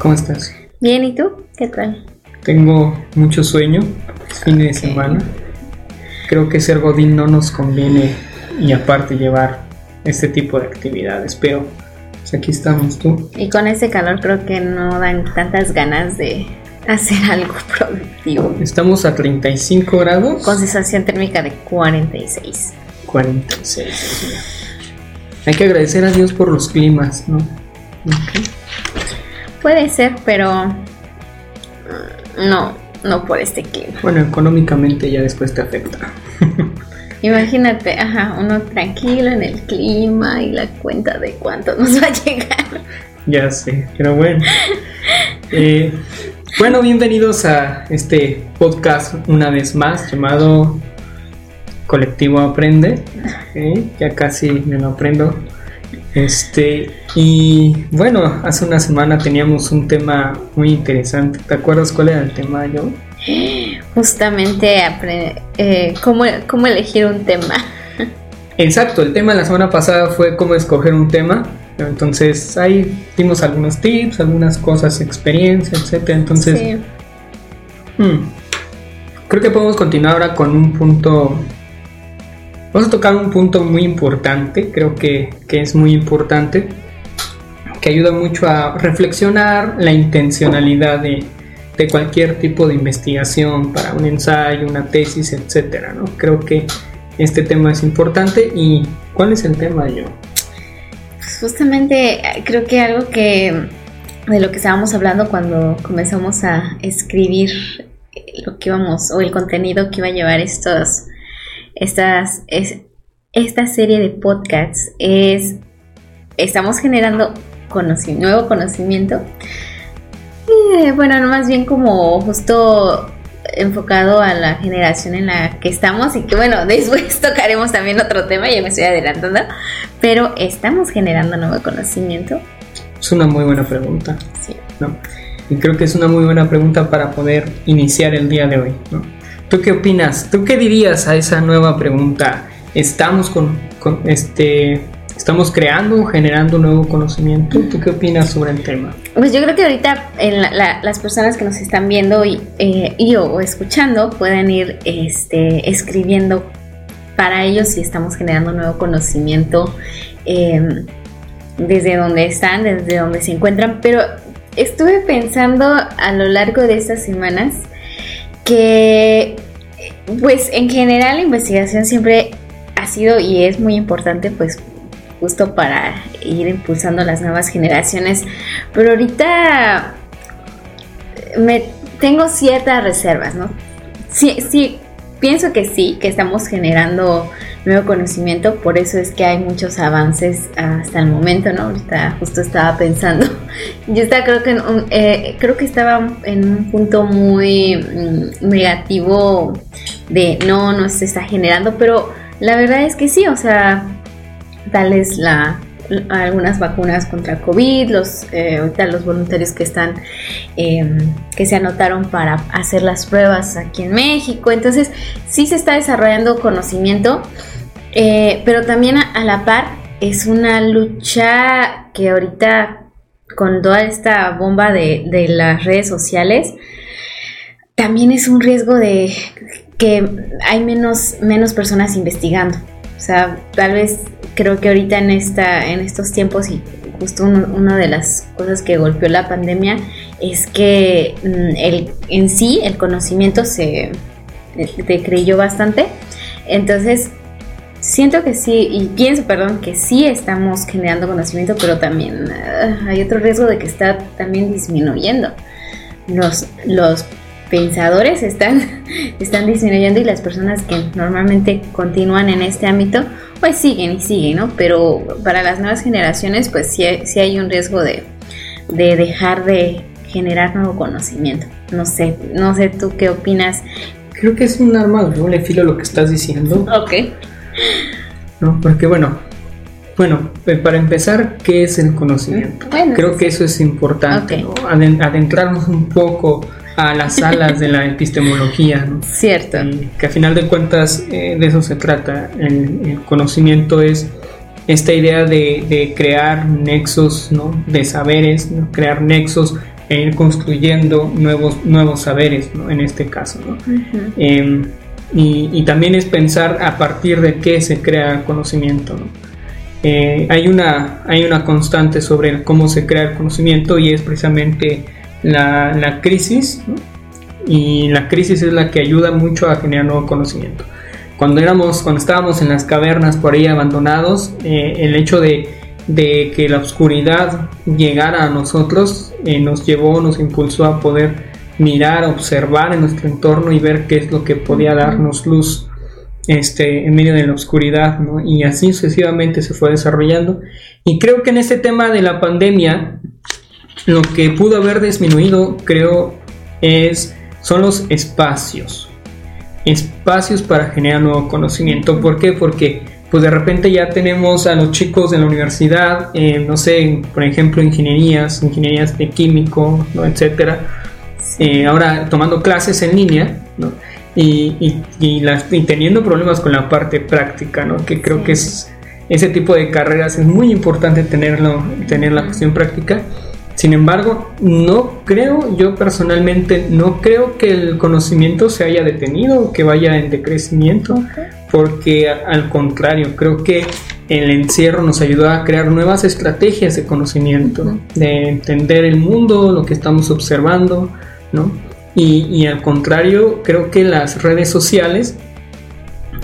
¿Cómo estás? Bien, ¿y tú? ¿Qué tal? Tengo mucho sueño, fin de semana. Creo que ser godín no nos conviene y aparte llevar este tipo de actividades, pero pues aquí estamos tú. Y con ese calor creo que no dan tantas ganas de hacer algo productivo. Estamos a 35 grados. Con sensación térmica de 46. 46. Dios mío. Hay que agradecer a Dios por los climas, ¿no? Ok. Puede ser, pero no, no por este clima. Bueno, económicamente ya después te afecta. Imagínate, ajá, uno tranquilo en el clima y la cuenta de cuánto nos va a llegar. Ya sé, pero bueno. Eh, bueno, bienvenidos a este podcast una vez más llamado Colectivo Aprende. ¿eh? Ya casi me lo aprendo. Este, y bueno, hace una semana teníamos un tema muy interesante. ¿Te acuerdas cuál era el tema, yo? Justamente eh, cómo, cómo elegir un tema. Exacto, el tema de la semana pasada fue cómo escoger un tema. Entonces ahí dimos algunos tips, algunas cosas, experiencia, etcétera. Entonces, Sí. Hmm. Creo que podemos continuar ahora con un punto. Vamos a tocar un punto muy importante, creo que, que es muy importante, que ayuda mucho a reflexionar la intencionalidad de, de cualquier tipo de investigación para un ensayo, una tesis, etcétera, ¿no? Creo que este tema es importante y ¿cuál es el tema yo? Justamente creo que algo que de lo que estábamos hablando cuando comenzamos a escribir lo que íbamos o el contenido que iba a llevar estos estas es, esta serie de podcasts es estamos generando conoci- nuevo conocimiento Eh, bueno no más bien como justo enfocado a la generación en la que estamos y que bueno después tocaremos también otro tema ya me estoy adelantando pero estamos generando nuevo conocimiento Es una muy buena pregunta. sí ¿no? Y creo que es una muy buena pregunta para poder iniciar el día de hoy, ¿no? ¿Tú qué opinas? ¿Tú qué dirías a esa nueva pregunta? ¿Estamos con, con este estamos creando generando nuevo conocimiento? ¿Tú qué opinas sobre el tema? Pues yo creo que ahorita las personas que nos están viendo y, eh, o, escuchando pueden ir este, escribiendo para ellos si estamos generando nuevo conocimiento eh, desde donde están, desde donde se encuentran. Pero estuve pensando a lo largo de estas semanas que pues en general la investigación siempre ha sido y es muy importante pues justo para ir impulsando las nuevas generaciones. Pero ahorita me tengo ciertas reservas, ¿no? Sí, sí, pienso que sí, que estamos generando nuevo conocimiento, por eso es que hay muchos avances hasta el momento, ¿no? Ahorita justo estaba pensando, yo estaba creo que un- eh, creo que estaba en un punto muy mm, negativo de no, no se está generando, pero la verdad es que sí, o sea, tal es la algunas vacunas contra COVID, los eh, ahorita los voluntarios que están eh, que se anotaron para hacer las pruebas aquí en México, entonces sí se está desarrollando conocimiento, eh, pero también a, a la par es una lucha que ahorita con toda esta bomba de, de las redes sociales también es un riesgo de que hay menos, menos personas investigando. O sea, tal vez creo que ahorita en, esta, en estos tiempos y justo una de las cosas que golpeó la pandemia es que mm, el, en sí el conocimiento se decreyó bastante. Entonces, siento que sí, y pienso, perdón, que sí estamos generando conocimiento, pero también ah, hay otro riesgo de que está también disminuyendo. Los, los pensadores están, están disminuyendo y las personas que normalmente continúan en este ámbito, pues siguen y siguen, ¿no? Pero para las nuevas generaciones, pues sí, hay- sí hay un riesgo de, de dejar de generar nuevo conocimiento. No sé, no sé tú qué opinas. Creo que es un arma de doble filo lo que estás diciendo, Ok. ¿no? Porque bueno, bueno, eh, para empezar, ¿qué es el conocimiento? Bueno, Creo que eso es importante. ¿no? Aden- adentrarnos un poco a las salas de la epistemología, ¿no? Cierto. Que a final de cuentas eh, de eso se trata. El, el conocimiento es esta idea de, de crear nexos ¿no? de saberes, ¿no? crear nexos e ir construyendo nuevos, nuevos saberes, ¿no? En este caso, ¿no? Em, y, también es pensar a partir de qué se crea conocimiento, ¿no? Eh, hay, una, hay una constante sobre cómo se crea el conocimiento y es precisamente la, crisis, y la crisis es la que ayuda mucho a generar nuevo conocimiento. Cuando, éramos, cuando estábamos en las cavernas por ahí abandonados, eh, el hecho de de que la oscuridad llegara a nosotros eh, nos llevó, nos impulsó a poder mirar, observar en nuestro entorno y ver qué es lo que podía darnos luz este, en medio de la oscuridad. Y así sucesivamente se fue desarrollando. Y creo que en este tema de la pandemia, lo que pudo haber disminuido, creo, es, son los espacios. Espacios para generar nuevo conocimiento. ¿Por qué? Porque pues de repente ya tenemos a los chicos de la universidad, eh, no sé, por ejemplo, ingenierías, ingenierías de químico, ¿no? etcétera, eh, ahora tomando clases en línea, ¿no? Y, y, teniendo problemas con la parte práctica, ¿no? Que creo que es ese tipo de carreras es muy importante tenerlo, tener la cuestión práctica. Sin embargo, no creo, yo personalmente no creo que el conocimiento se haya detenido, que vaya en decrecimiento, porque al contrario, creo que el encierro nos ayudó a crear nuevas estrategias de conocimiento, de entender el mundo, lo que estamos observando, ¿no? Y, y al contrario, creo que las redes sociales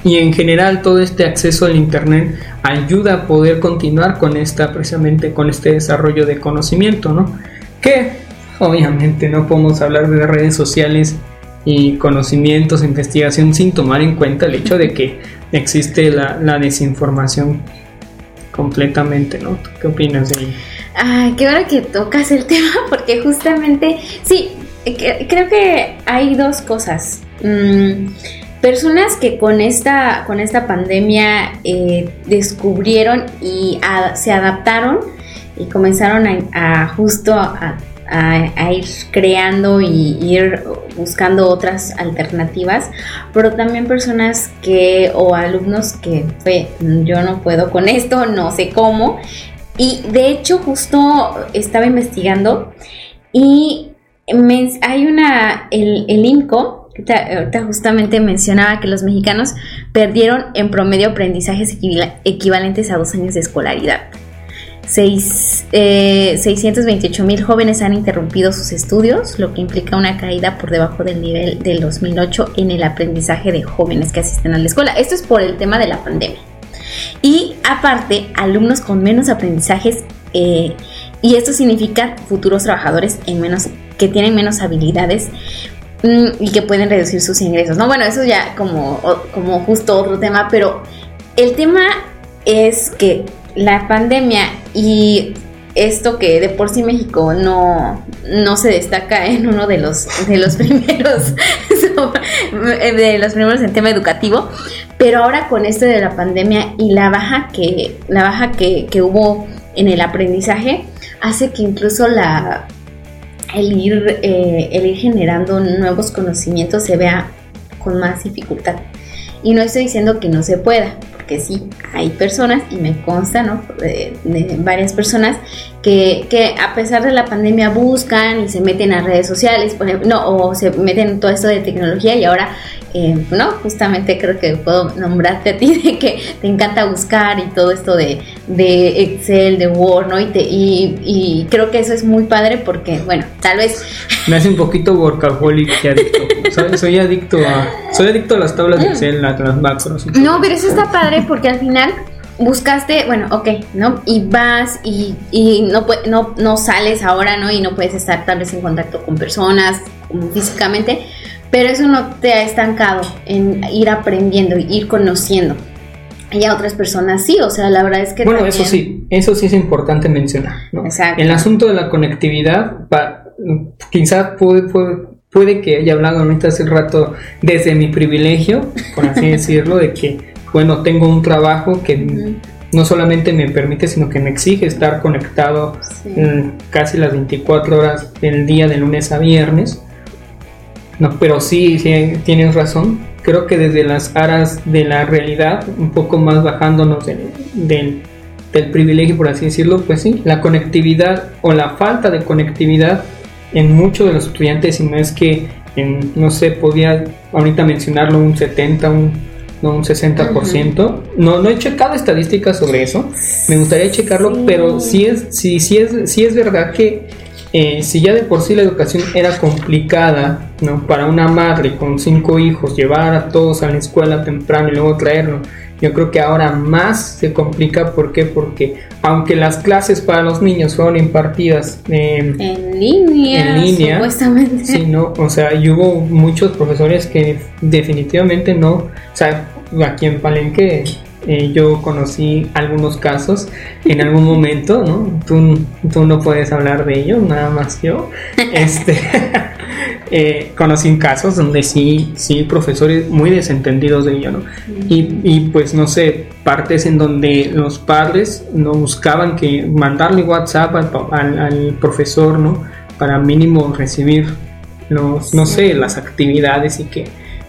y en general todo este acceso al internet ayuda a poder continuar con esta precisamente con este desarrollo de conocimiento no que obviamente no podemos hablar de redes sociales y conocimientos investigación sin tomar en cuenta el hecho de que existe la, desinformación completamente no qué opinas de ello qué hora que tocas el tema porque justamente sí creo que hay dos cosas. Mm, personas que con esta, con esta pandemia eh, descubrieron y se adaptaron y comenzaron a, justo a, ir creando y ir buscando otras alternativas, pero también personas que o alumnos que fue yo no puedo con esto, no sé cómo. Y de hecho justo estaba investigando y hay una, el, el INCO, Ahorita, justamente mencionaba que los mexicanos perdieron en promedio aprendizajes equivalentes a dos años de escolaridad. 628 eh, mil jóvenes han interrumpido sus estudios, lo que implica una caída por debajo del nivel del 2008 en el aprendizaje de jóvenes que asisten a la escuela. Esto es por el tema de la pandemia. Y aparte, alumnos con menos aprendizajes, eh, y esto significa futuros trabajadores en menos, que tienen menos habilidades y que pueden reducir sus ingresos. No, bueno, eso ya como, como justo otro tema, pero el tema es que la pandemia y esto que de por sí México no, no se destaca en uno de los, de los primeros de los primeros en tema educativo, pero ahora con esto de la pandemia y la baja que, la baja que, que hubo en el aprendizaje hace que incluso la, el ir, eh, el ir generando nuevos conocimientos se vea con más dificultad. Y no estoy diciendo que no se pueda, porque sí, hay personas, y me consta, ¿no? De, varias personas que, que, a pesar de la pandemia buscan y se meten a redes sociales, por ejemplo, no, o se meten en todo esto de tecnología y ahora eh, no, justamente creo que puedo nombrarte a ti de que te encanta buscar y todo esto de, Excel, de Word, ¿no? Y, y, creo que eso es muy padre porque, bueno, tal vez... Me hace un poquito workaholic y adicto. soy, adicto a... Soy adicto a las tablas de. Excel, a las macros. No, pero eso está padre porque al final buscaste, bueno, ok, ¿no? Y vas y, no, no, no sales ahora, ¿no? Y no puedes estar tal vez en contacto con personas físicamente, pero eso no te ha estancado en ir aprendiendo, ir conociendo. Y a otras personas sí, o sea, la verdad es que... Bueno, eso sí, eso sí es importante mencionar. ¿no? Exacto. El asunto de la conectividad, quizás puede, puede, que haya hablado ahorita hace rato desde mi privilegio, por así decirlo, de que, bueno, tengo un trabajo que... no solamente me permite, sino que me exige estar conectado casi las 24 horas del día de lunes a viernes. No, pero sí, tienes razón. Creo que desde las aras de la realidad, un poco más bajándonos del, privilegio, por así decirlo, pues sí, la conectividad o la falta de conectividad en muchos de los estudiantes, y no es que, en, no sé, podía ahorita mencionarlo un 70, un, no, un 60%. no, no he checado estadísticas sobre eso, me gustaría checarlo, pero sí es, sí, sí es, sí es verdad que eh, si ya de por sí la educación era complicada, ¿no? Para una madre con cinco hijos, llevar a todos a la escuela temprano y luego traerlo, yo creo que ahora más se complica. ¿Por qué? Porque aunque las clases para los niños fueron impartidas en línea, en línea supuestamente. Sí, ¿no? O sea, y hubo muchos profesores que definitivamente no, o sea, aquí en Palenque eh, yo conocí algunos casos en algún momento, ¿no? Tú, tú no puedes hablar de ellos, nada más yo. Este, eh, conocí casos donde sí, sí, profesores muy desentendidos de ello, ¿no? Y, y, pues no sé, partes en donde los padres no buscaban que mandarle WhatsApp al, al, profesor, ¿no? Para mínimo recibir los, no sé, las actividades y que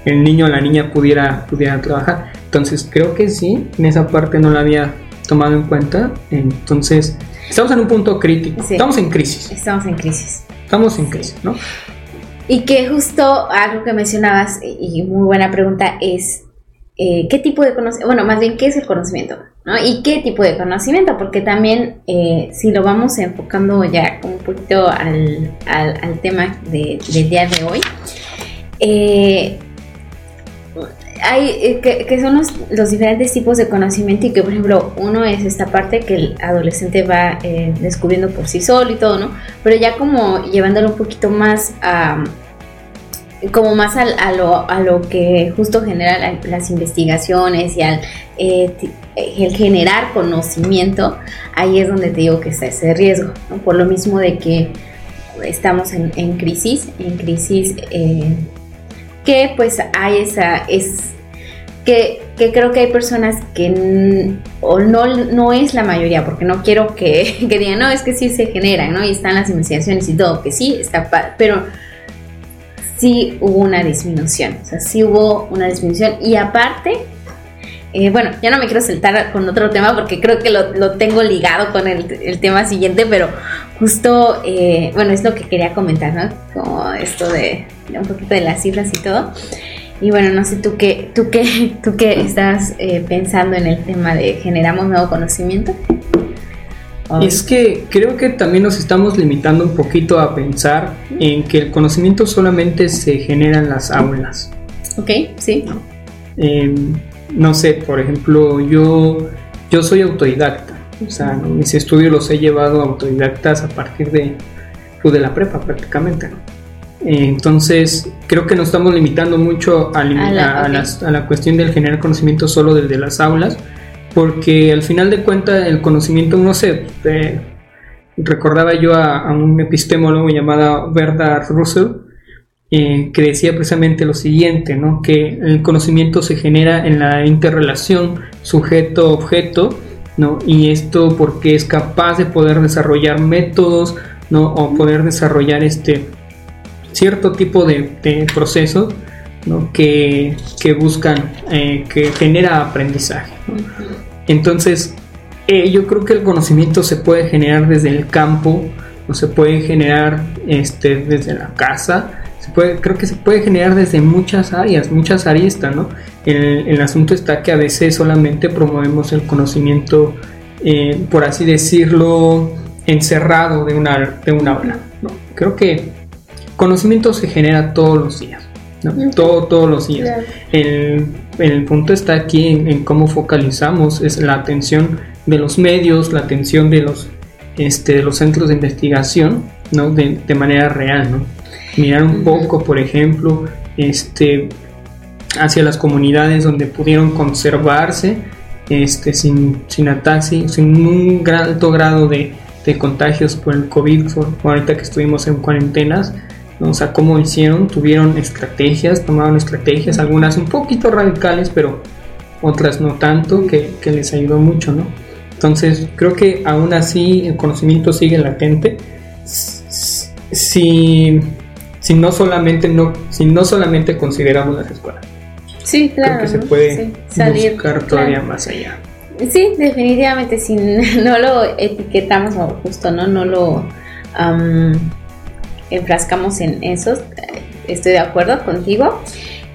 el niño o la niña pudiera, pudiera trabajar. Entonces creo que sí, en esa parte no la había tomado en cuenta. Entonces estamos en un punto crítico, estamos en crisis. Estamos en crisis. Estamos en crisis, ¿no? Y que justo algo que mencionabas, y muy buena pregunta, es eh, qué tipo de conocimiento, bueno, más bien qué es el conocimiento, ¿no? Y qué tipo de conocimiento, porque también eh, si lo vamos enfocando ya un poquito al, al, tema de, del día de hoy, eh, hay eh, que, son los, diferentes tipos de conocimiento y que por ejemplo uno es esta parte que el adolescente va eh, descubriendo por sí solo y todo, ¿no? Pero ya como llevándolo un poquito más a como más a, lo, a lo que justo genera las investigaciones y al eh, el generar conocimiento, ahí es donde te digo que está ese riesgo, ¿no? Por lo mismo de que estamos en, en crisis, en crisis que pues hay esa, es que, creo que hay personas que o no, no es la mayoría, porque no quiero que, digan, no, es que sí se generan, ¿no? Y están las investigaciones y todo, que sí, está, pero sí hubo una disminución, o sea, sí hubo una disminución y aparte, eh, bueno, ya no me quiero saltar con otro tema porque creo que lo, tengo ligado con el, tema siguiente, pero justo, eh, bueno, es lo que quería comentar, ¿no? Como esto de, un poquito de las cifras y todo. Y bueno, no sé, ¿tú qué, tú qué, tú qué estás eh, pensando en el tema de generamos nuevo conocimiento? Es que creo que también nos estamos limitando un poquito a pensar en que el conocimiento solamente se genera en las aulas. Ok, sí. Em, no sé, por ejemplo, yo, yo soy autodidacta. O sea, mis estudios los he llevado autodidactas a partir de, pues, de la prepa prácticamente. Entonces, creo que nos estamos limitando mucho a, la, cuestión del generar conocimiento solo desde las aulas, porque al final de cuentas el conocimiento, no sé, eh, recordaba yo a, un epistemólogo llamado Berda Russell, eh, que decía precisamente lo siguiente, ¿no? que el conocimiento se genera en la interrelación sujeto-objeto, ¿no? y esto porque es capaz de poder desarrollar métodos ¿no? o poder desarrollar este cierto tipo de, procesos ¿no? que, buscan, eh, que genera aprendizaje. Entonces, eh, yo creo que el conocimiento se puede generar desde el campo, o se puede generar este, desde la casa, creo que se puede generar desde muchas áreas, muchas aristas, ¿no? El, el asunto está que a veces solamente promovemos el conocimiento, eh, por así decirlo, encerrado de una, de una aula. Creo que conocimiento se genera todos los días. Todo, todos los días. El, el, punto está aquí en, cómo focalizamos es la atención de los medios, la atención de los, este, de los centros de investigación, ¿no? De, de manera real, ¿no? Mirar un poco, por ejemplo, este, hacia las comunidades donde pudieron conservarse este, sin, sin sin un alto grado de, de contagios por el COVID, por, ahorita que estuvimos en cuarentenas, o sea, cómo hicieron, tuvieron estrategias, tomaron estrategias, algunas un poquito radicales, pero otras no tanto, que, les ayudó mucho, ¿no? Entonces, creo que aún así el conocimiento sigue latente. Si, si no solamente no, si no solamente consideramos las escuelas. Sí, claro. Creo que se puede buscar todavía más allá. Sí, definitivamente, si no lo etiquetamos o justo no, no lo enfrascamos en eso, estoy de acuerdo contigo.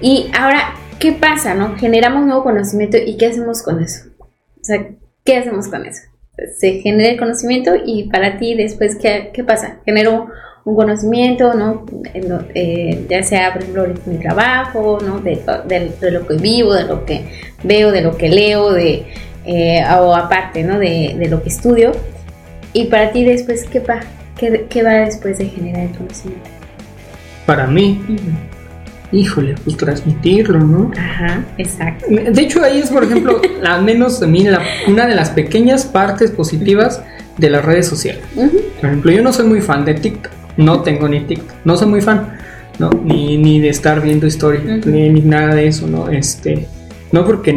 Y ahora, ¿qué pasa? No? Generamos nuevo conocimiento y ¿qué hacemos con eso? O sea, ¿qué hacemos con eso? Se genera el conocimiento y para ti después, ¿qué, qué pasa? Genero un conocimiento, ¿no? Eh, ya sea, por ejemplo, mi trabajo, ¿no? De, lo que vivo, de lo que veo, de lo que leo, de, eh, o aparte, ¿no? De, lo que estudio. Y para ti después, ¿qué, va, qué, va después de generar el conocimiento? Para mí, híjole, pues transmitirlo, ¿no? Ajá, exacto. De hecho, ahí es, por ejemplo, al menos a mí, una de las pequeñas partes positivas de las redes sociales. Por ejemplo, yo no soy muy fan de TikTok no tengo ni TikTok, no soy muy fan, ¿no? Ni, ni de estar viendo historias, ni, nada de eso, ¿no? Este, no porque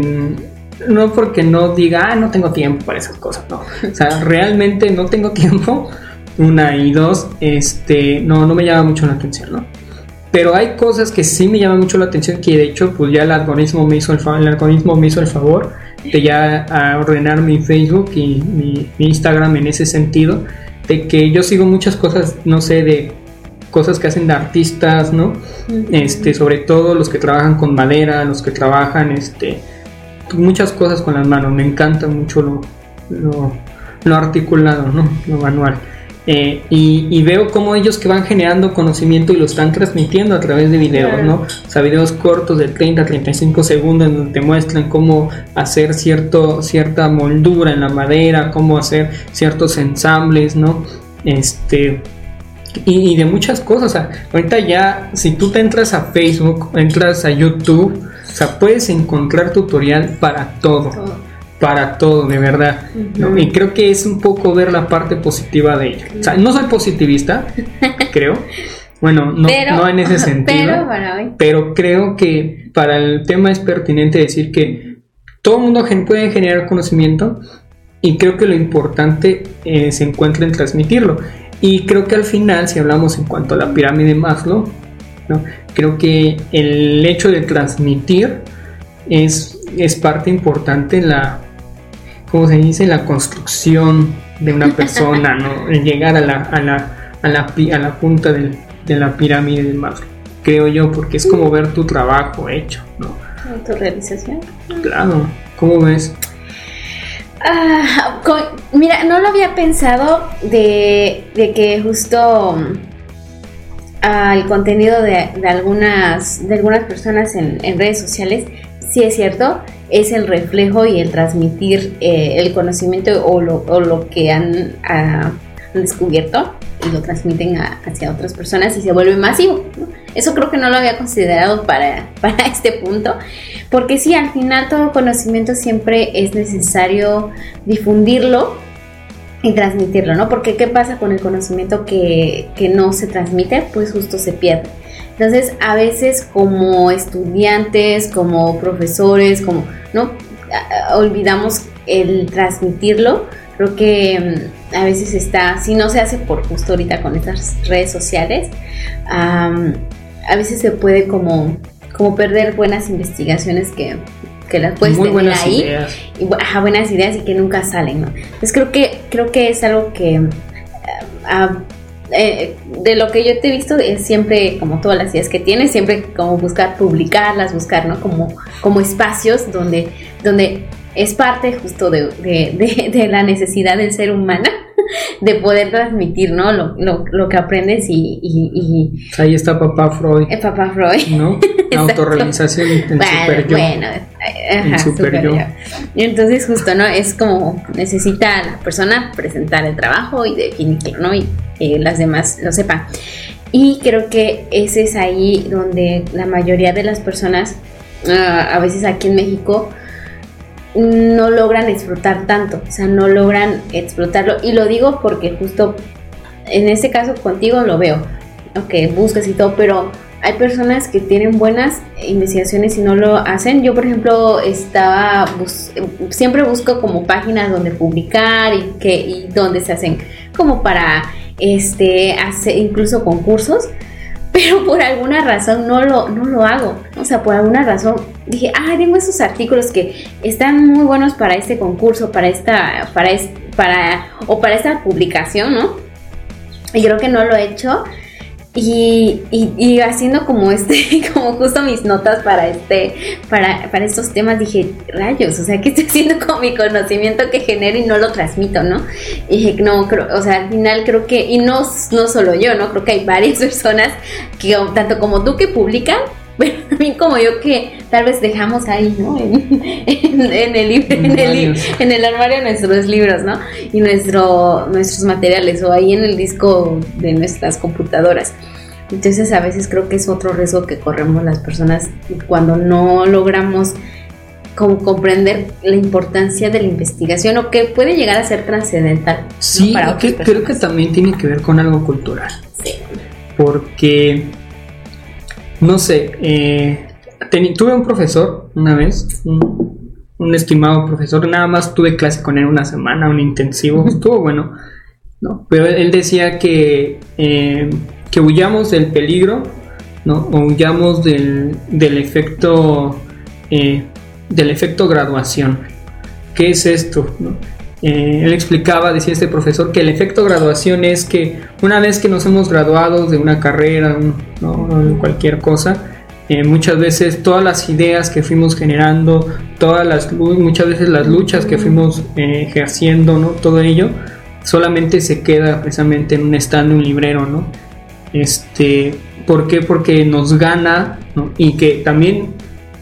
no porque no diga, ah, no tengo tiempo para esas cosas, no. O sea, realmente no tengo tiempo, una y dos, este, no, no me llama mucho la atención, ¿no? Pero hay cosas que sí me llaman mucho la atención, que de hecho, pues ya el algoritmo me hizo el, el algoritmo me hizo el favor de ya ordenar mi Facebook y mi Instagram en ese sentido de que yo sigo muchas cosas, no sé, de cosas que hacen de artistas, ¿no? Este, sobre todo los que trabajan con madera, los que trabajan, este, muchas cosas con las manos. Me encanta mucho lo, lo, lo articulado, ¿no? Lo manual. Eh, y, veo cómo ellos que van generando conocimiento y lo están transmitiendo a través de videos, ¿no? O sea, videos cortos de 30 a 35 segundos donde te muestran cómo hacer cierto, cierta moldura en la madera, cómo hacer ciertos ensambles, ¿no? Este, y, de muchas cosas. O sea, ahorita ya, si tú te entras a Facebook, entras a YouTube, o sea, puedes encontrar tutorial para todo para todo, de verdad. Y creo que es un poco ver la parte positiva de ello. O sea, no soy positivista, creo. Bueno, no, no en ese sentido. Pero, creo que para el tema es pertinente decir que todo el mundo puede generar conocimiento y creo que lo importante eh, se encuentra en transmitirlo. Y creo que al final, si hablamos en cuanto a la pirámide Maslow, ¿no? creo que el hecho de transmitir es, es parte importante en la, como se dice, la construcción de una persona, ¿no? llegar a la, a la, a la, a la punta del, de la pirámide del Maslow, creo yo, porque es como ver tu trabajo hecho, ¿no? Autorrealización. Claro, ¿cómo ves? Ah, mira, no lo había pensado de, de que justo al ah, contenido de, de, algunas, de algunas personas en, en redes sociales, sí es cierto, es el reflejo y el transmitir eh, el conocimiento o lo, o lo que han, ah, descubierto y lo transmiten hacia otras personas y se vuelve masivo. Eso creo que no lo había considerado para, para este punto, porque sí, al final todo conocimiento siempre es necesario difundirlo y transmitirlo, ¿no? Porque ¿qué pasa con el conocimiento que, que no se transmite? Pues justo se pierde. Entonces, a veces como estudiantes, como profesores, como, ¿no? Olvidamos el transmitirlo. Creo que mm, a veces está, si no se hace por justo ahorita con estas redes sociales, a veces se puede como, como perder buenas investigaciones que, que las puedes tener ahí. Ideas. Y, buenas ideas y que nunca salen, ¿no? Entonces creo que, creo que es algo que eh, de lo que yo te he visto es siempre, como todas las ideas que tienes, siempre como buscar publicarlas, buscar, ¿no? Como, como espacios donde, donde es parte justo de, de, la necesidad del ser humano de poder transmitir, ¿no? Lo, lo, que aprendes y, y, Ahí está papá Freud. Eh, papá Freud. ¿No? La autorrealización en super yo. Bueno, ajá, super, yo. Y entonces justo, ¿no? Es como necesita la persona presentar el trabajo y definirlo, ¿no? Y que las demás lo sepan. Y creo que ese es ahí donde la mayoría de las personas, ah, a veces aquí en México, no logran explotar tanto, o sea, no logran explotarlo. Y lo digo porque justo en este caso contigo lo veo, ok, buscas y todo, pero hay personas que tienen buenas investigaciones y no lo hacen. Yo, por ejemplo, estaba siempre busco como páginas donde publicar y que y donde se hacen como para este, hace incluso concursos, pero por alguna razón no lo, no lo hago. O sea, por alguna razón dije, ah, tengo esos artículos que están muy buenos para este concurso, para esta, para, para, o para esta publicación, ¿no? Y creo que no lo he hecho. Y, y, haciendo como este, como justo mis notas para este, para, para estos temas, dije, rayos, o sea, ¿qué estoy haciendo con mi conocimiento que genero y no lo transmito, no? Y dije, no, creo, o sea, al final creo que, y no, no solo yo, ¿no? Creo que hay varias personas que, tanto como tú que publican, pero también como yo que tal vez dejamos ahí, ¿no? En, en, el, en, el, en el armario nuestros libros, ¿no? Y nuestro, nuestros materiales o ahí en el disco de nuestras computadoras. Entonces a veces creo que es otro riesgo que corremos las personas cuando no logramos como comprender la importancia de la investigación o que puede llegar a ser trascendental. Sí, creo que también tiene que ver con algo cultural. Sí. Porque no sé, eh, tuve un profesor una vez, un, estimado profesor, nada más tuve clase con él una semana, un intensivo, estuvo bueno, ¿no? Pero él decía que, eh, que huyamos del peligro, ¿no? O huyamos del, del efecto, eh, del efecto graduación. ¿Qué es esto? Él explicaba, decía este profesor, que el efecto graduación es que una vez que nos hemos graduado de una carrera, ¿no? cualquier cosa, eh, muchas veces todas las ideas que fuimos generando, todas las muchas veces las luchas que fuimos eh, ejerciendo, ¿no? Todo ello solamente se queda precisamente en un stand, un librero, ¿no? Este, ¿por qué? Porque nos gana, Y que también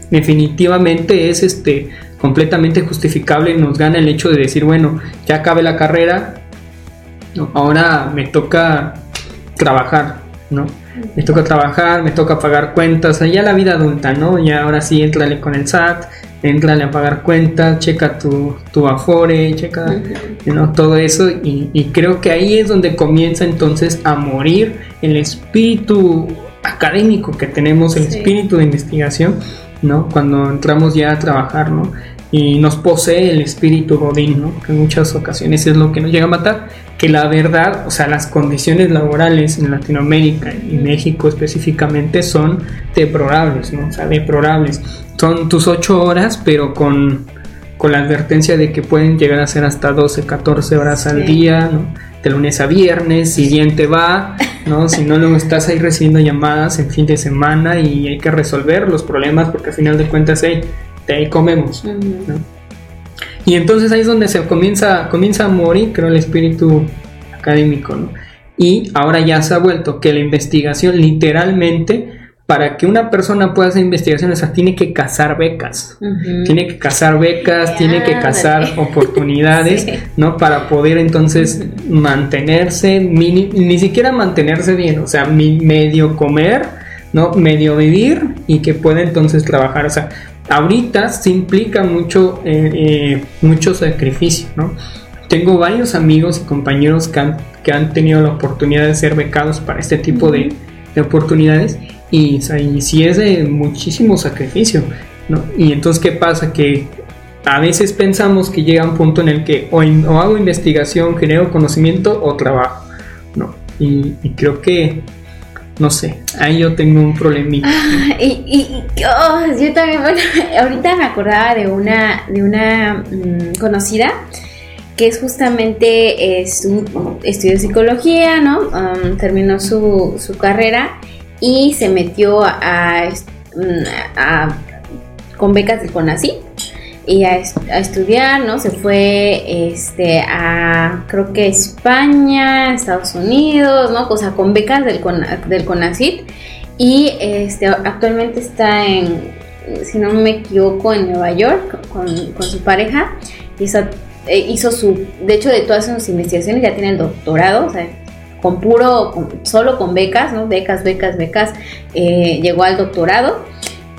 definitivamente es este completamente justificable y nos gana el hecho de decir, bueno, ya acabé la carrera, ahora me toca trabajar, ¿no? Me toca trabajar, me toca pagar cuentas, ya la vida adulta, ¿no? Ya ahora sí, entrale con el SAT, entrale a pagar cuentas, checa tu, tu Afore, checa ¿no? todo eso y, y, creo que ahí es donde comienza entonces a morir el espíritu académico que tenemos, el espíritu de investigación, ¿no? Cuando entramos ya a trabajar, ¿no? Y nos posee el espíritu godín, ¿no? que en muchas ocasiones es lo que nos llega a matar, que la verdad, o sea, las condiciones laborales en Latinoamérica y México específicamente son deplorables, ¿no? o sea, deplorables. Son tus ocho horas, pero con, con la advertencia de que pueden llegar a ser hasta 12, 14 horas al día, ¿no? de lunes a viernes, siguiente va, ¿no? Si no, luego estás ahí recibiendo llamadas en fin de semana y hay que resolver los problemas porque al final de cuentas, hey, de ahí comemos. Y entonces ahí es donde se comienza, comienza a morir, creo, el espíritu académico. ¿no? Y ahora ya se ha vuelto que la investigación literalmente para que una persona pueda hacer investigaciones, o tiene que cazar becas, tiene que cazar becas, tiene que cazar oportunidades, ¿no? Para poder entonces mantenerse, ni siquiera mantenerse bien, o sea, medio comer, ¿no? Medio vivir y que pueda entonces trabajar, o sea, ahorita se implica mucho, eh, eh, mucho sacrificio, ¿no? Tengo varios amigos y compañeros que han, que han tenido la oportunidad de ser becados para este tipo de, oportunidades y, y sí es de muchísimo sacrificio, ¿no? Y entonces, ¿qué pasa? Que a veces pensamos que llega un punto en el que o, hago investigación, genero conocimiento o trabajo, ¿no? y creo que no sé, ahí yo tengo un problemita. Ah, y, oh, yo también, bueno, ahorita me acordaba de una, de una mm, conocida que es justamente estudió psicología, ¿no? Um, terminó su, su, carrera y se metió a, a, con becas de CONACYT y a, estudiar, ¿no? Se fue este, a, creo que España, Estados Unidos, ¿no? O sea, con becas del, del CONACIT y este, actualmente está en, si no me equivoco, en Nueva York con, su pareja. Hizo, eh, hizo su, de hecho, de todas sus investigaciones ya tiene el doctorado, o sea, con puro, solo con becas, ¿no? Becas, becas, becas, eh, llegó al doctorado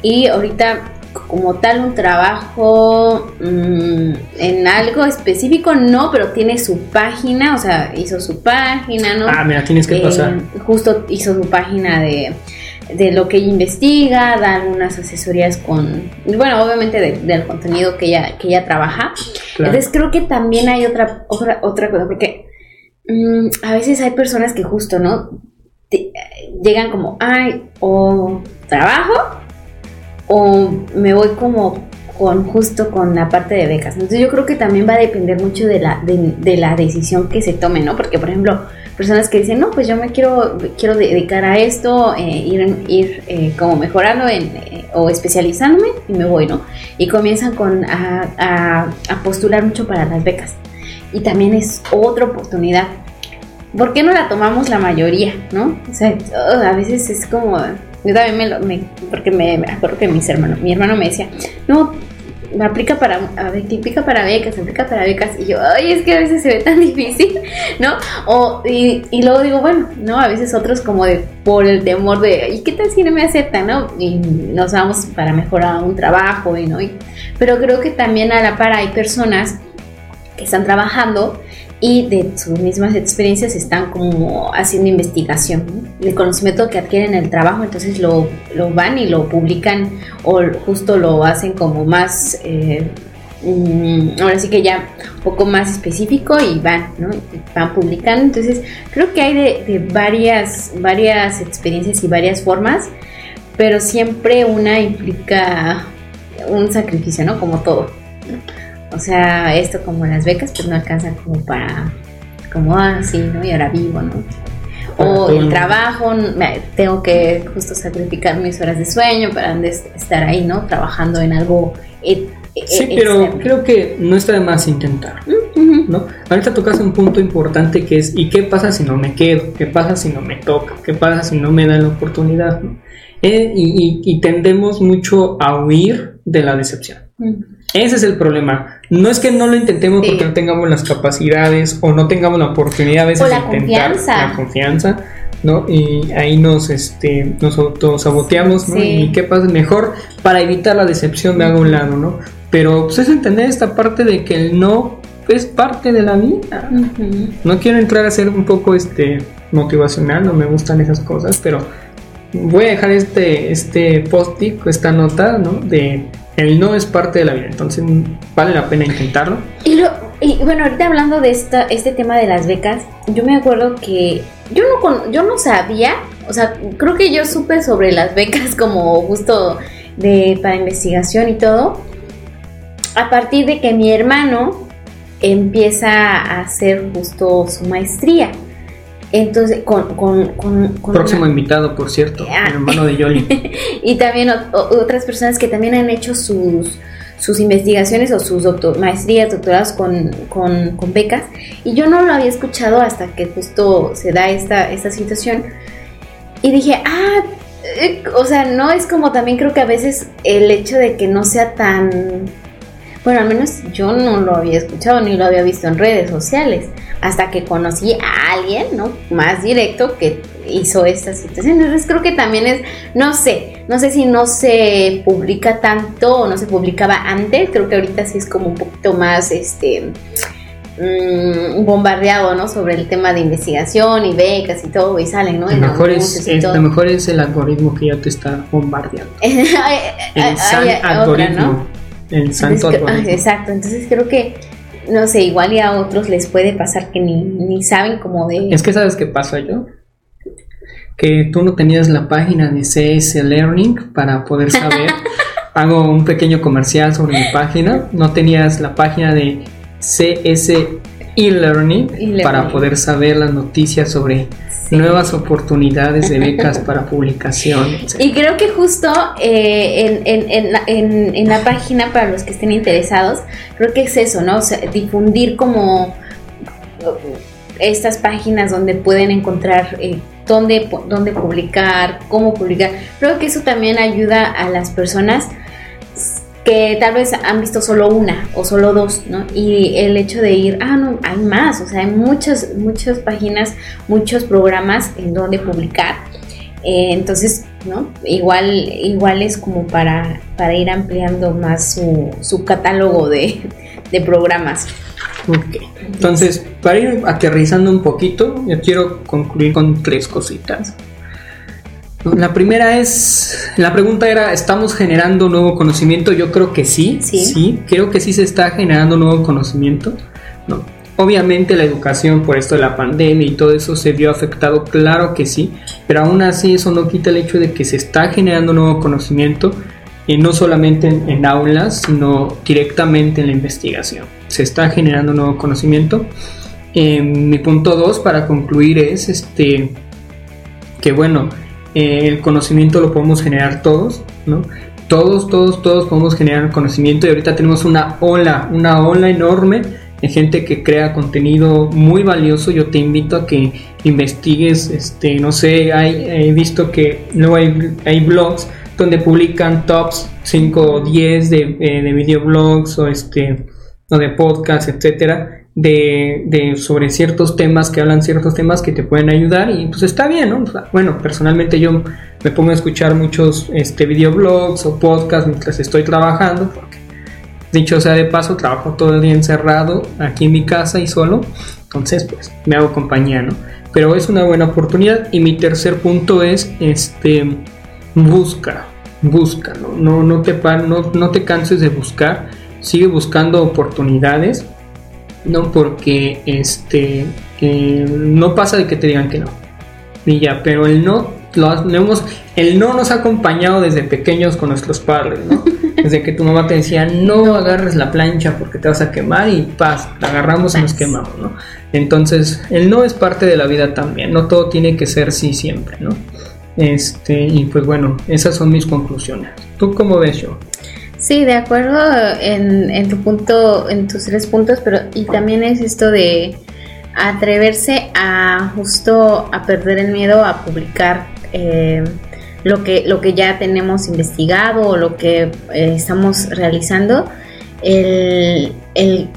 y ahorita como tal un trabajo mm, en algo específico, no, pero tiene su página, o sea, hizo su página, ¿no? Ah, mira, tienes que pasar. Eh, justo hizo su página de, de lo que ella investiga, da algunas asesorías con, bueno, obviamente del contenido que ella, que ella trabaja. Entonces creo que también hay otra, otra, otra cosa, porque mm, a veces hay personas que justo, ¿no? llegan como, ay, o trabajo o me voy como con justo con la parte de becas. Entonces yo creo que también va a depender mucho de la, de, la decisión que se tome, ¿no? Porque por ejemplo, personas que dicen, no, pues yo me quiero, quiero dedicar a esto, eh, ir, ir eh, como mejorando en, eh, o especializándome y me voy, ¿no? Y comienzan con, a, a, postular mucho para las becas. Y también es otra oportunidad. ¿Por qué no la tomamos la mayoría, no? O sea, a veces es como, yo también me lo, me, porque me, me acuerdo que mis hermanos, mi hermano me decía, no, aplica para, aplica para becas, aplica para becas, y yo, ay, es que a veces se ve tan difícil, ¿no? O, y, y luego digo, bueno, ¿no? A veces otros como de, por el temor de, ¿y qué tal si no me aceptan, no? Y nos vamos para mejorar un trabajo, y, ¿no? pero creo que también a la par hay personas que están trabajando y de sus mismas experiencias están como haciendo investigación. El conocimiento que adquieren en el trabajo, entonces lo, lo, van y lo publican o justo lo hacen como más, eh, mm, ahora sí que ya un poco más específico y van, ¿no? Van publicando. Entonces creo que hay de, varias, varias experiencias y varias formas, pero siempre una implica un sacrificio, ¿no? Como todo. O sea, esto como las becas, pues no alcanza como para, como ah, ¿no? Y ahora vivo, ¿no? O el trabajo, tengo que justo sacrificar mis horas de sueño para estar ahí, ¿no? Trabajando en algo. E, e, sí, pero creo que no está de más intentar, ¿no? Ahorita tocas un punto importante que es, ¿y qué pasa si no me quedo? ¿Qué pasa si no me toca? ¿Qué pasa si no me dan la oportunidad? Eh, y, tendemos mucho a huir de la decepción. Ese es el problema. No es que no lo intentemos porque no tengamos las capacidades o no tengamos la oportunidad a veces de intentar confianza. la confianza, ¿no? Y ahí nos este nos autosaboteamos, ¿no? Y qué pasa mejor para evitar la decepción me hago un lado, ¿no? Pero pues es entender esta parte de que el no es parte de la vida. No quiero entrar a ser un poco este motivacional, no me gustan esas cosas, pero voy a dejar este este post-it, esta nota, ¿no? De el no es parte de la vida, entonces vale la pena intentarlo. Y, lo, y bueno, ahorita hablando de esta, este tema de las becas, yo me acuerdo que yo no, yo no sabía, o sea, creo que yo supe sobre las becas como justo de, para investigación y todo, a partir de que mi hermano empieza a hacer justo su maestría. Entonces, con... con, Próximo invitado, por cierto, ah. hermano de Yoli. y también otras personas que también han hecho sus, sus investigaciones o sus maestrías, doctorados con, con, con, becas. Y yo no lo había escuchado hasta que justo se da esta, esta situación. Y dije, ah, eh, o sea, no es como también creo que a veces el hecho de que no sea tan bueno, al menos yo no lo había escuchado ni lo había visto en redes sociales, hasta que conocí a alguien, ¿no? Más directo que hizo esta situación. Entonces creo que también es, no sé, no sé si no se publica tanto o no se publicaba antes, creo que ahorita sí es como un poquito más, este, mm, bombardeado, ¿no? Sobre el tema de investigación y becas y todo, y salen, ¿no? Lo mejor, es, lo mejor es el algoritmo que ya te está bombardeando. el algoritmo. El santo ah, Exacto, entonces creo que, no sé, igual y a otros les puede pasar que ni, ni saben cómo de... Es que sabes qué pasó yo. Que tú no tenías la página de CS Learning para poder saber. Hago un pequeño comercial sobre mi página. No tenías la página de CS e-learning para poder saber las noticias sobre nuevas oportunidades de becas para publicación. Y creo que justo eh, en, la página, para los que estén interesados, creo que es eso, ¿no? O sea, difundir como estas páginas donde pueden encontrar eh, dónde, dónde publicar, cómo publicar. Creo que eso también ayuda a las personas que tal vez han visto solo una o solo dos, ¿no? Y el hecho de ir, ah, no, hay más, o sea, hay muchas, muchas páginas, muchos programas en donde publicar. Eh, entonces, ¿no? Igual, igual es como para, para ir ampliando más su, su catálogo de, de programas. Ok, entonces, para ir aterrizando un poquito, yo quiero concluir con tres cositas. La primera es, la pregunta era, ¿estamos generando nuevo conocimiento? Yo creo que sí, sí, creo que sí se está generando nuevo conocimiento. No. Obviamente la educación por esto de la pandemia y todo eso se vio afectado, claro que sí, pero aún así eso no quita el hecho de que se está generando nuevo conocimiento, y no solamente en, en aulas, sino directamente en la investigación. Se está generando nuevo conocimiento. Eh, mi punto 2 para concluir es este que bueno, eh, el conocimiento lo podemos generar todos, ¿no? Todos, todos, todos podemos generar conocimiento y ahorita tenemos una ola, una ola enorme de gente que crea contenido muy valioso. Yo te invito a que investigues, este, no sé, hay, he visto que luego hay, hay blogs donde publican tops 5 o 10 de, eh, de videoblogs o este o de podcast, etcétera, de, sobre ciertos temas que hablan ciertos temas que te pueden ayudar y pues está bien, ¿no? bueno, personalmente yo me pongo a escuchar muchos este, videoblogs o podcasts mientras estoy trabajando, porque dicho sea de paso, trabajo todo el día encerrado aquí en mi casa y solo, entonces pues me hago compañía, ¿no? Pero es una buena oportunidad y mi tercer punto es, este, busca, busca, ¿no? No, no, no te canses de buscar, sigue buscando oportunidades, no porque este eh, no pasa de que te digan que no. Y ya, pero el no lo, hemos, el no nos ha acompañado desde pequeños con nuestros padres, ¿no? Desde que tu mamá te decía, no agarres la plancha porque te vas a quemar y paz, la agarramos y nos quemamos, ¿no? Entonces, el no es parte de la vida también, no todo tiene que ser sí siempre, ¿no? Este, y pues bueno, esas son mis conclusiones. ¿Tú cómo ves yo? Sí, de acuerdo en, tu punto, en tus tres puntos, pero y también es esto de atreverse a justo a perder el miedo a publicar eh, lo que lo que ya tenemos investigado o lo que eh, estamos realizando, el, el,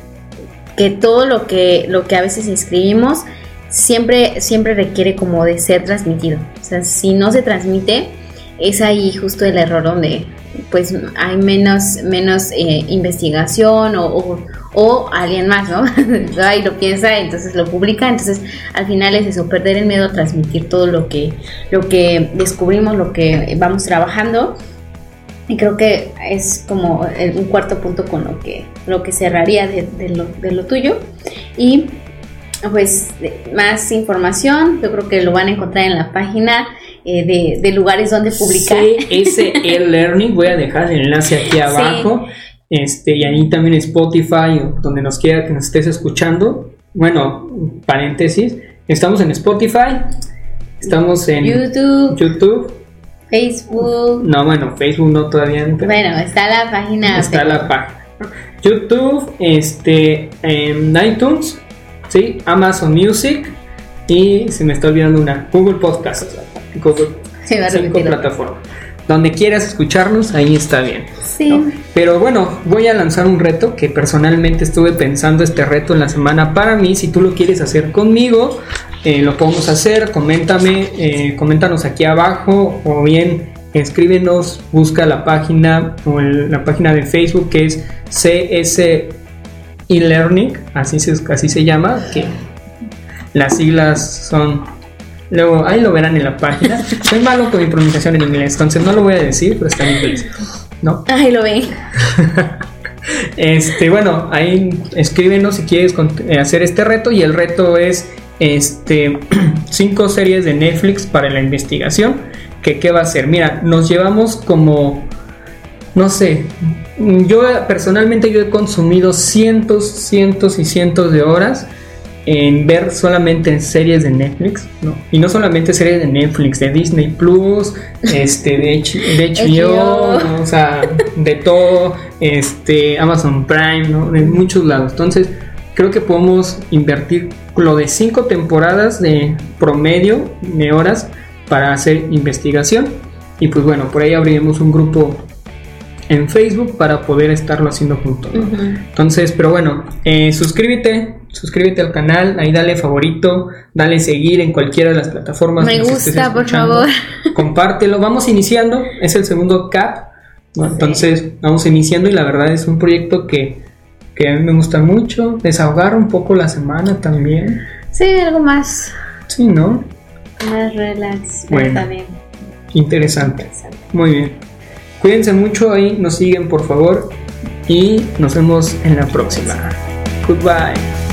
que todo lo que lo que a veces escribimos siempre siempre requiere como de ser transmitido. O sea, si no se transmite es ahí justo el error donde pues hay menos, menos eh, investigación o, o, alguien más, ¿no? Ahí lo piensa, entonces lo publica, entonces al final es eso, perder el miedo a transmitir todo lo que, lo que descubrimos, lo que vamos trabajando. Y creo que es como un cuarto punto con lo que, lo que cerraría de, de, lo, de lo tuyo. Y pues más información, yo creo que lo van a encontrar en la página eh, de, lugares donde publicar. ese e-learning, voy a dejar el enlace aquí abajo. Este, y ahí también Spotify donde nos quiera que nos estés escuchando. Bueno, paréntesis, estamos en Spotify, estamos en YouTube, YouTube Facebook. No, bueno, Facebook no todavía. Bueno, está la página. Está la página. YouTube, este, en iTunes, sí, Amazon Music y se me está olvidando una Google Podcast. Google cinco plataformas. Donde quieras escucharnos, ahí está bien. Sí. Pero bueno, voy a lanzar un reto que personalmente estuve pensando este reto en la semana para mí. Si tú lo quieres hacer conmigo, eh, lo podemos hacer. Coméntame, eh, coméntanos aquí abajo o bien escríbenos, busca la página o la página de Facebook que es CS e-learning, así se, así se llama, que las siglas son Luego, ahí lo verán en la página. Soy malo con mi pronunciación en inglés, entonces no lo voy a decir, pero está en inglés. ¿No? Ahí lo ven. este, bueno, ahí escríbenos si quieres eh, hacer este reto. Y el reto es este cinco series de Netflix para la investigación. Que qué va a ser. Mira, nos llevamos como. No sé. Yo personalmente yo he consumido cientos, cientos y cientos de horas en ver solamente series de Netflix, ¿no? Y no solamente series de Netflix, de Disney Plus, este, de, HBO, o sea, de todo, este, Amazon Prime, ¿no? De muchos lados. Entonces, creo que podemos invertir lo de cinco temporadas de promedio de horas para hacer investigación. Y pues bueno, por ahí abriremos un grupo en Facebook para poder estarlo haciendo juntos. Entonces, pero bueno, eh, suscríbete, suscríbete al canal, ahí dale favorito, dale seguir en cualquiera de las plataformas. Me gusta, por favor. Compártelo, vamos iniciando, es el segundo CAP. Entonces, vamos iniciando y la verdad es un proyecto que, que a mí me gusta mucho, desahogar un poco la semana también. Sí, algo más. Sí, ¿no? Más relax, bueno, también. interesante. Muy bien. Cuídense mucho ahí, nos siguen por favor y nos vemos en la próxima. Goodbye.